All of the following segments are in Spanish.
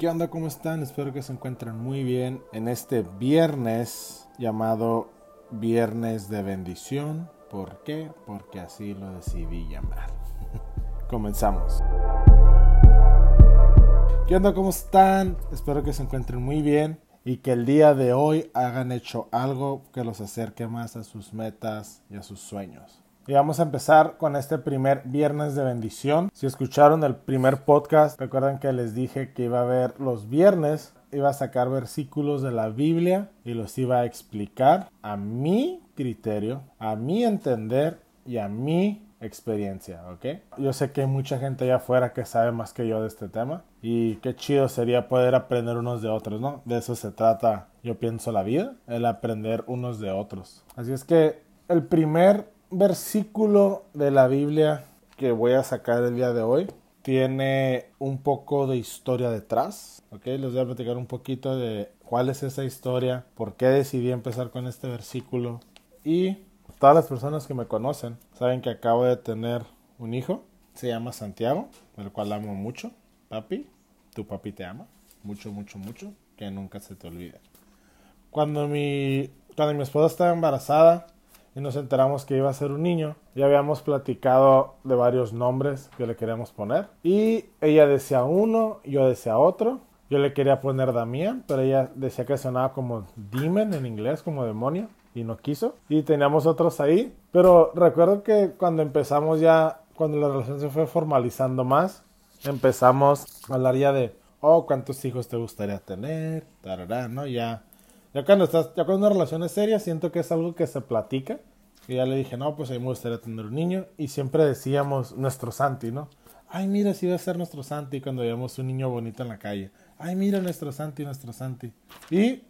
¿Qué onda? ¿Cómo están? Espero que se encuentren muy bien en este viernes llamado Viernes de Bendición. ¿Por qué? Porque así lo decidí llamar. Comenzamos. ¿Qué onda? ¿Cómo están? Espero que se encuentren muy bien y que el día de hoy hagan hecho algo que los acerque más a sus metas y a sus sueños. Y vamos a empezar con este primer viernes de bendición. Si escucharon el primer podcast, recuerdan que les dije que iba a ver los viernes, iba a sacar versículos de la Biblia y los iba a explicar a mi criterio, a mi entender y a mi experiencia, ¿ok? Yo sé que hay mucha gente allá afuera que sabe más que yo de este tema y qué chido sería poder aprender unos de otros, ¿no? De eso se trata, yo pienso, la vida, el aprender unos de otros. Así es que el primer versículo de la Biblia que voy a sacar el día de hoy tiene un poco de historia detrás, ¿ok? Les voy a platicar un poquito de cuál es esa historia, por qué decidí empezar con este versículo y todas las personas que me conocen saben que acabo de tener un hijo, se llama Santiago, el cual amo mucho, papi, tu papi te ama, mucho, mucho, mucho, que nunca se te olvide. Cuando mi, cuando mi esposa estaba embarazada, y nos enteramos que iba a ser un niño. Ya habíamos platicado de varios nombres que le queríamos poner. Y ella decía uno, yo decía otro. Yo le quería poner Damián, pero ella decía que sonaba como demon en inglés, como demonio, y no quiso. Y teníamos otros ahí. Pero recuerdo que cuando empezamos ya, cuando la relación se fue formalizando más, empezamos a hablar ya de, oh, ¿cuántos hijos te gustaría tener? Tarará, ¿no? Ya ya cuando estás, ya cuando una relación es seria, siento que es algo que se platica. Y ya le dije, no, pues a mí me gustaría tener un niño. Y siempre decíamos nuestro Santi, ¿no? Ay, mira, si va a ser nuestro Santi cuando veamos un niño bonito en la calle. Ay, mira nuestro Santi, nuestro Santi. Y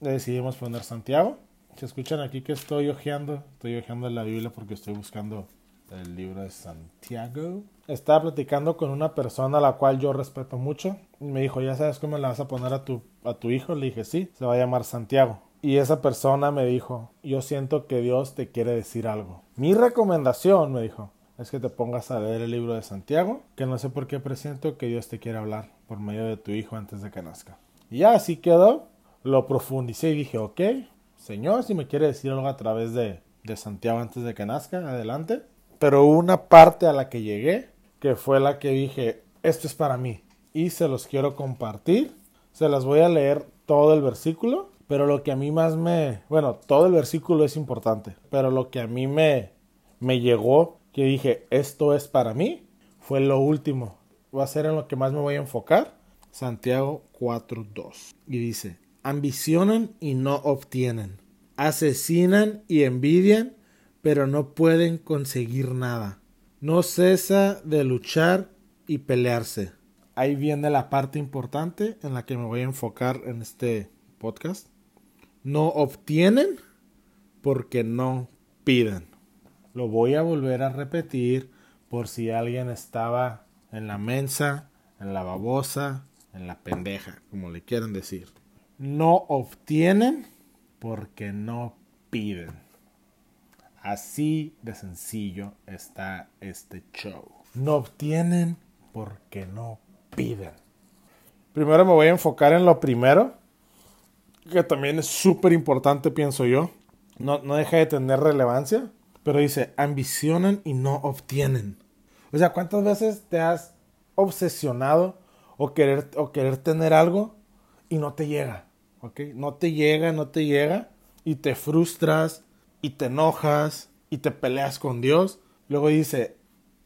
le decidimos poner Santiago. Se escuchan aquí que estoy hojeando, estoy hojeando la Biblia porque estoy buscando el libro de Santiago. Estaba platicando con una persona a la cual yo respeto mucho. Y me dijo, ¿ya sabes cómo le vas a poner a tu, a tu hijo? Le dije, sí, se va a llamar Santiago. Y esa persona me dijo, yo siento que Dios te quiere decir algo. Mi recomendación, me dijo, es que te pongas a leer el libro de Santiago, que no sé por qué presiento que Dios te quiere hablar por medio de tu hijo antes de que nazca. Y ya así quedó, lo profundicé y dije, ok, Señor, si me quiere decir algo a través de, de Santiago antes de que nazca, adelante. Pero una parte a la que llegué, que fue la que dije, esto es para mí. Y se los quiero compartir. Se las voy a leer todo el versículo. Pero lo que a mí más me... Bueno, todo el versículo es importante. Pero lo que a mí me, me llegó, que dije, esto es para mí, fue lo último. Va a ser en lo que más me voy a enfocar. Santiago 4.2. Y dice, ambicionan y no obtienen. Asesinan y envidian pero no pueden conseguir nada. No cesa de luchar y pelearse. Ahí viene la parte importante en la que me voy a enfocar en este podcast. No obtienen porque no piden. Lo voy a volver a repetir por si alguien estaba en la mensa, en la babosa, en la pendeja, como le quieran decir. No obtienen porque no piden. Así de sencillo está este show. No obtienen porque no piden. Primero me voy a enfocar en lo primero, que también es súper importante, pienso yo. No, no deja de tener relevancia, pero dice, ambicionan y no obtienen. O sea, ¿cuántas veces te has obsesionado o querer, o querer tener algo y no te llega? ¿Ok? No te llega, no te llega y te frustras y te enojas y te peleas con Dios. Luego dice,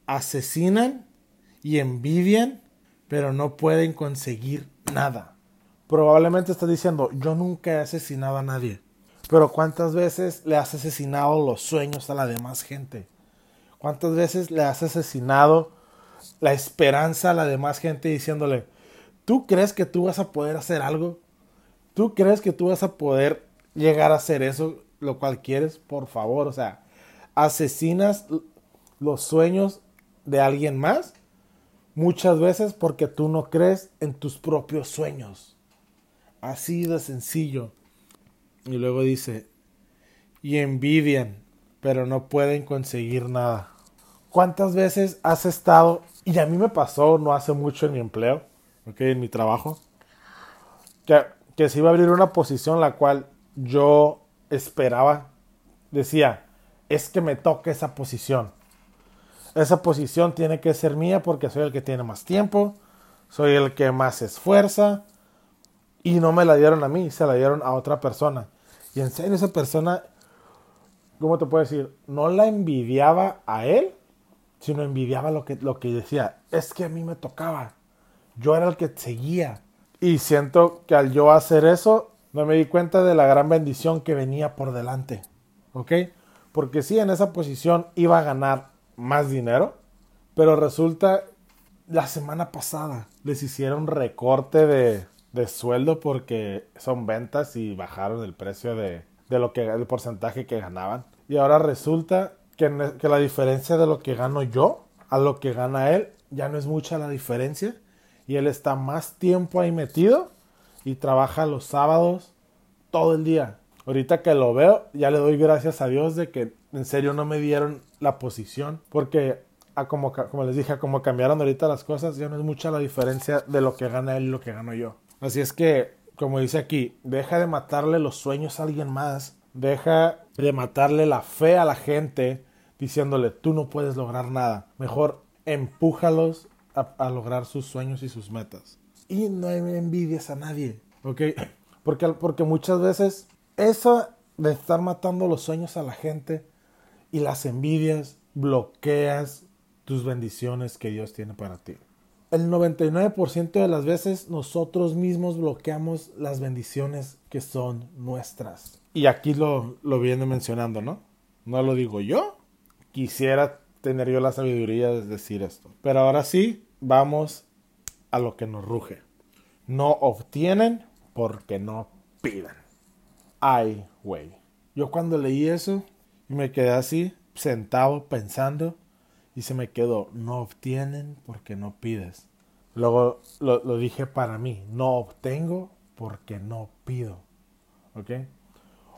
asesinan y envidian, pero no pueden conseguir nada. Probablemente estás diciendo, yo nunca he asesinado a nadie. Pero ¿cuántas veces le has asesinado los sueños a la demás gente? ¿Cuántas veces le has asesinado la esperanza a la demás gente diciéndole, ¿tú crees que tú vas a poder hacer algo? ¿Tú crees que tú vas a poder llegar a hacer eso? Lo cual quieres, por favor, o sea, asesinas los sueños de alguien más muchas veces porque tú no crees en tus propios sueños. Así de sencillo. Y luego dice, y envidian, pero no pueden conseguir nada. ¿Cuántas veces has estado, y a mí me pasó no hace mucho en mi empleo, en mi trabajo, que, que se iba a abrir una posición la cual yo esperaba. Decía, es que me toca esa posición. Esa posición tiene que ser mía porque soy el que tiene más tiempo, soy el que más esfuerza. Y no me la dieron a mí, se la dieron a otra persona. Y en serio, esa persona, ¿cómo te puedo decir? No la envidiaba a él, sino envidiaba lo que, lo que decía. Es que a mí me tocaba. Yo era el que seguía. Y siento que al yo hacer eso, no me di cuenta de la gran bendición que venía por delante. ¿Ok? Porque sí, en esa posición iba a ganar más dinero, pero resulta la semana pasada les hicieron recorte de, de sueldo porque son ventas y bajaron el precio de, de lo que el porcentaje que ganaban. Y ahora resulta que, que la diferencia de lo que gano yo a lo que gana él ya no es mucha la diferencia. Y él está más tiempo ahí metido y trabaja los sábados todo el día. Ahorita que lo veo, ya le doy gracias a Dios de que en serio no me dieron la posición. Porque a como, como les dije, a como cambiaron ahorita las cosas, ya no es mucha la diferencia de lo que gana él y lo que gano yo. Así es que, como dice aquí, deja de matarle los sueños a alguien más, deja de matarle la fe a la gente diciéndole tú no puedes lograr nada. Mejor empújalos a, lograr sus sueños y sus metas. Y no envidias a nadie, ¿ok? Porque, porque muchas veces eso de estar matando los sueños a la gente y las envidias bloqueas tus bendiciones que Dios tiene para ti el 99% de las veces nosotros mismos bloqueamos las bendiciones que son nuestras. Y aquí lo, lo viene mencionando, ¿no? No lo digo yo. Quisiera tener yo la sabiduría de decir esto. Pero ahora sí, vamos a lo que nos ruge. No obtienen porque no pidan. Ay, güey. Yo cuando leí eso me quedé así, sentado, pensando y se me quedó, no obtienen porque no pides. Luego lo, dije para mí, no obtengo porque no pido. ¿Ok?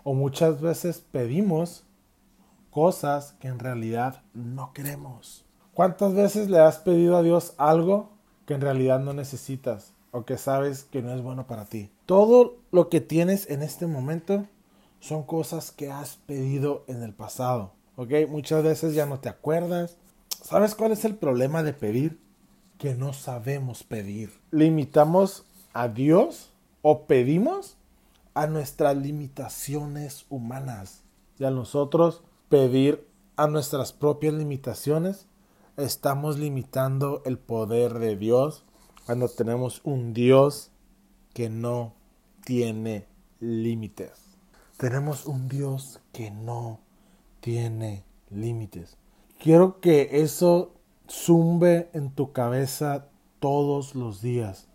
O muchas veces pedimos cosas que en realidad no queremos. ¿Cuántas veces le has pedido a Dios algo que en realidad no necesitas o que sabes que no es bueno para ti? Todo lo que tienes en este momento son cosas que has pedido en el pasado. ¿Ok? Muchas veces ya no te acuerdas, ¿Sabes cuál es el problema de pedir? Que no sabemos pedir. Limitamos a Dios o pedimos a nuestras limitaciones humanas. Y a nosotros pedir a nuestras propias limitaciones, estamos limitando el poder de Dios cuando tenemos un Dios que no tiene límites. Tenemos un Dios que no tiene límites. Quiero que eso zumbe en tu cabeza todos los días.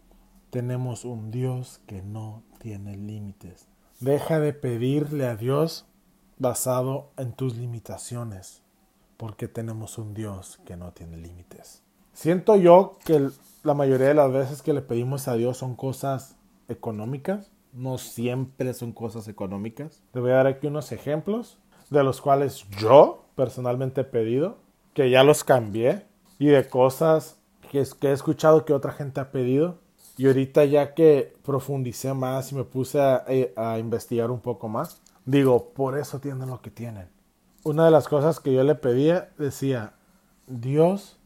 Tenemos un Dios que no tiene límites. Deja de pedirle a Dios basado en tus limitaciones, porque tenemos un Dios que no tiene límites. Siento yo que la mayoría de las veces que le pedimos a Dios son cosas económicas, no siempre son cosas económicas. Te voy a dar aquí unos ejemplos de los cuales yo personalmente he pedido, que ya los cambié, y de cosas que, que he escuchado que otra gente ha pedido. Y ahorita ya que profundicé más y me puse a, eh, a, investigar un poco más, digo, por eso tienen lo que tienen. Una de las cosas que yo le pedía decía, Dios,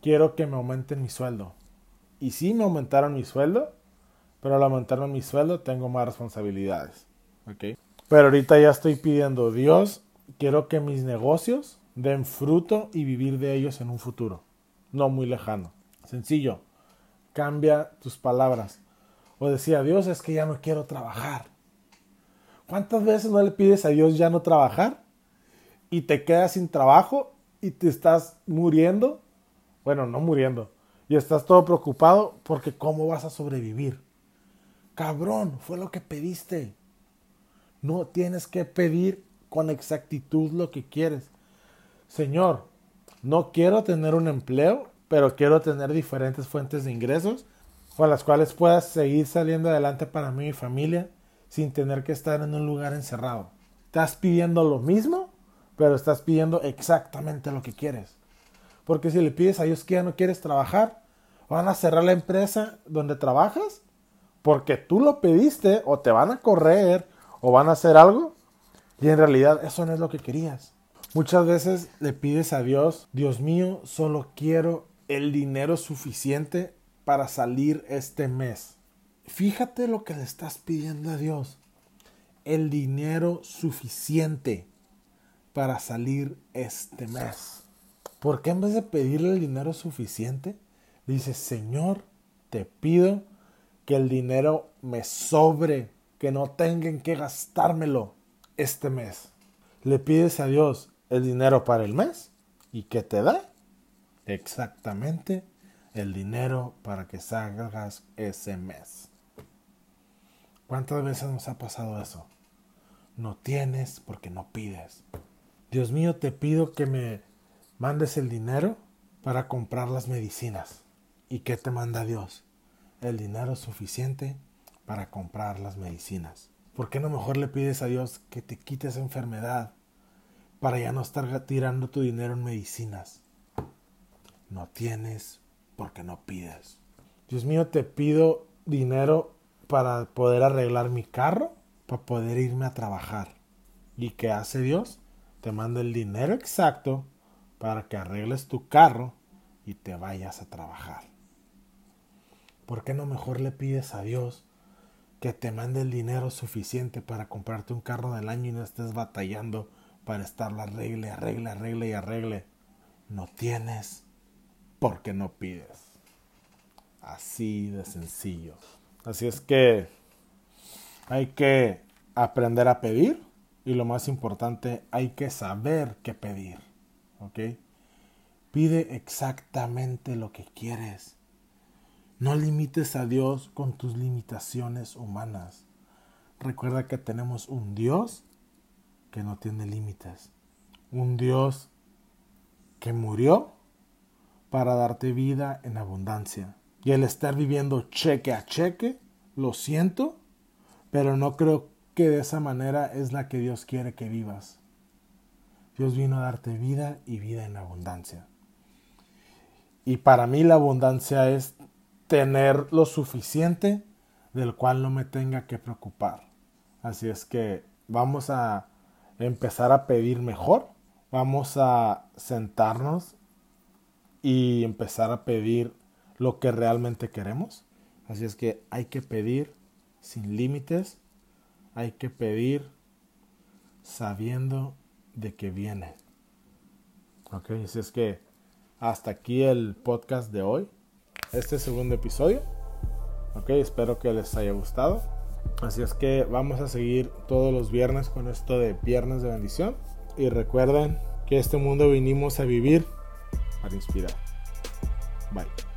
quiero que me aumenten mi sueldo. Y sí me aumentaron mi sueldo, pero al aumentaron mi sueldo tengo más responsabilidades. ¿okay? Pero ahorita ya estoy pidiendo, Dios, quiero que mis negocios den fruto y vivir de ellos en un futuro, no muy lejano. Sencillo, cambia tus palabras. O decía, Dios, es que ya no quiero trabajar. ¿Cuántas veces no le pides a Dios ya no trabajar? Y te quedas sin trabajo y te estás muriendo. Bueno, no muriendo. Y estás todo preocupado porque cómo vas a sobrevivir. Cabrón, fue lo que pediste. No tienes que pedir con exactitud lo que quieres. Señor, no quiero tener un empleo, pero quiero tener diferentes fuentes de ingresos con las cuales puedas seguir saliendo adelante para mí y mi familia sin tener que estar en un lugar encerrado. Estás pidiendo lo mismo, pero estás pidiendo exactamente lo que quieres. Porque si le pides a Dios que ya no quieres trabajar, van a cerrar la empresa donde trabajas porque tú lo pediste o te van a correr o van a hacer algo y en realidad eso no es lo que querías. Muchas veces le pides a Dios, Dios mío, solo quiero el dinero suficiente para salir este mes. Fíjate lo que le estás pidiendo a Dios. El dinero suficiente para salir este mes. ¿Por qué en vez de pedirle el dinero suficiente, dices, Señor, te pido que el dinero me sobre, que no tengan que gastármelo este mes? Le pides a Dios el dinero para el mes y ¿qué te da? Exactamente el dinero para que salgas ese mes. ¿Cuántas veces nos ha pasado eso? No tienes porque no pides. Dios mío, te pido que me mandes el dinero para comprar las medicinas. ¿Y qué te manda Dios? El dinero suficiente para comprar las medicinas. ¿Por qué no mejor le pides a Dios que te quite esa enfermedad para ya no estar tirando tu dinero en medicinas? No tienes porque no pides. Dios mío, te pido dinero para poder arreglar mi carro, para poder irme a trabajar. ¿Y qué hace Dios? Te manda el dinero exacto para que arregles tu carro y te vayas a trabajar. ¿Por qué no mejor le pides a Dios que te mande el dinero suficiente para comprarte un carro del año y no estés batallando para estarlo arregle, arregle, arregle y arregle? No tienes porque no pides. Así de sencillo. Así es que hay que aprender a pedir y lo más importante, hay que saber qué pedir. ¿Ok? Pide exactamente lo que quieres. No limites a Dios con tus limitaciones humanas. Recuerda que tenemos un Dios que no tiene límites. Un Dios que murió para darte vida en abundancia. Y el estar viviendo cheque a cheque, lo siento, pero no creo que de esa manera es la que Dios quiere que vivas. Dios vino a darte vida y vida en abundancia. Y para mí la abundancia es tener lo suficiente del cual no me tenga que preocupar. Así es que vamos a empezar a pedir mejor. Vamos a sentarnos y empezar a pedir lo que realmente queremos. Así es que hay que pedir sin límites, hay que pedir sabiendo de que viene. Ok, así es que hasta aquí el podcast de hoy, este segundo episodio. Ok, espero que les haya gustado. Así es que vamos a seguir todos los viernes con esto de viernes de bendición. Y recuerden que este mundo vinimos a vivir para inspirar. Bye.